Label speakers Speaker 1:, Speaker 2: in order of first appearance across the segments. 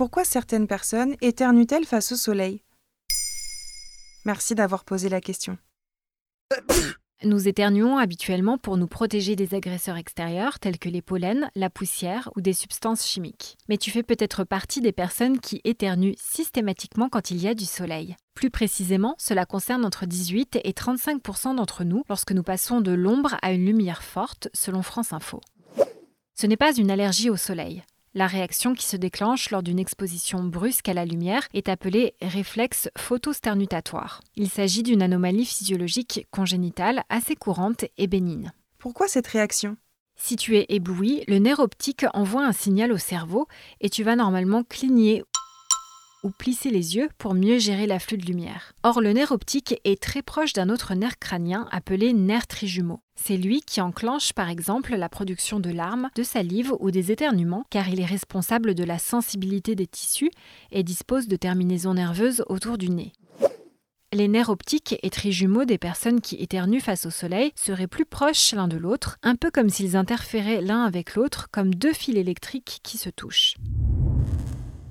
Speaker 1: Pourquoi certaines personnes éternuent-elles face au soleil? Merci d'avoir posé la question.
Speaker 2: Nous éternuons habituellement pour nous protéger des agresseurs extérieurs tels que les pollens, la poussière ou des substances chimiques. Mais tu fais peut-être partie des personnes qui éternuent systématiquement quand il y a du soleil. Plus précisément, cela concerne entre 18 et 35% d'entre nous lorsque nous passons de l'ombre à une lumière forte, selon France Info. Ce n'est pas une allergie au soleil. La réaction qui se déclenche lors d'une exposition brusque à la lumière est appelée réflexe photosternutatoire. Il s'agit d'une anomalie physiologique congénitale assez courante et bénigne.
Speaker 1: Pourquoi cette réaction?
Speaker 2: Si tu es ébloui, le nerf optique envoie un signal au cerveau et tu vas normalement cligner ou plisser les yeux pour mieux gérer l'afflux de lumière. Or, le nerf optique est très proche d'un autre nerf crânien appelé nerf trijumeau. C'est lui qui enclenche par exemple la production de larmes, de salive ou des éternuements car il est responsable de la sensibilité des tissus et dispose de terminaisons nerveuses autour du nez. Les nerfs optiques et trijumeaux des personnes qui éternuent face au soleil seraient plus proches l'un de l'autre, un peu comme s'ils interféraient l'un avec l'autre comme deux fils électriques qui se touchent.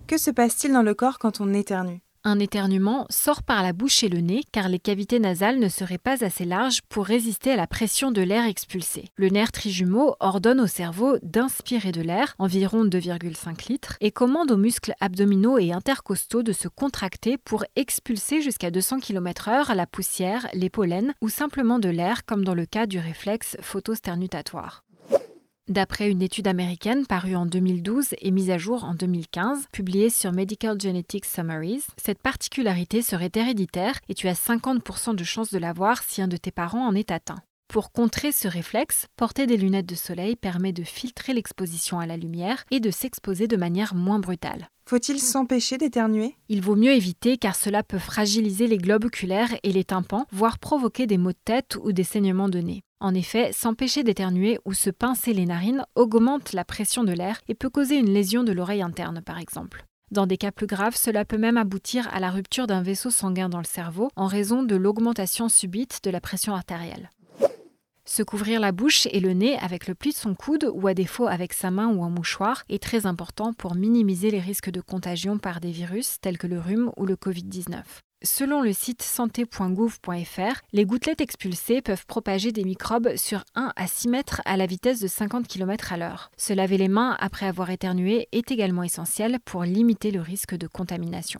Speaker 1: Que se passe-t-il dans le corps quand on éternue?
Speaker 2: Un éternuement sort par la bouche et le nez car les cavités nasales ne seraient pas assez larges pour résister à la pression de l'air expulsé. Le nerf trijumeau ordonne au cerveau d'inspirer de l'air, environ 2,5 litres, et commande aux muscles abdominaux et intercostaux de se contracter pour expulser jusqu'à 200 km/h la poussière, les pollens ou simplement de l'air comme dans le cas du réflexe photosternutatoire. D'après une étude américaine parue en 2012 et mise à jour en 2015, publiée sur Medical Genetics Summaries, cette particularité serait héréditaire et tu as 50% de chances de l'avoir si un de tes parents en est atteint. Pour contrer ce réflexe, porter des lunettes de soleil permet de filtrer l'exposition à la lumière et de s'exposer de manière moins brutale.
Speaker 1: Faut-il s'empêcher d'éternuer?
Speaker 2: Il vaut mieux éviter car cela peut fragiliser les globes oculaires et les tympans, voire provoquer des maux de tête ou des saignements de nez. En effet, s'empêcher d'éternuer ou se pincer les narines augmente la pression de l'air et peut causer une lésion de l'oreille interne par exemple. Dans des cas plus graves, cela peut même aboutir à la rupture d'un vaisseau sanguin dans le cerveau en raison de l'augmentation subite de la pression artérielle. Se couvrir la bouche et le nez avec le pli de son coude ou à défaut avec sa main ou un mouchoir est très important pour minimiser les risques de contagion par des virus tels que le rhume ou le Covid-19. Selon le site santé.gouv.fr, les gouttelettes expulsées peuvent propager des microbes sur 1 à 6 mètres à la vitesse de 50 km à l'heure. Se laver les mains après avoir éternué est également essentiel pour limiter le risque de contamination.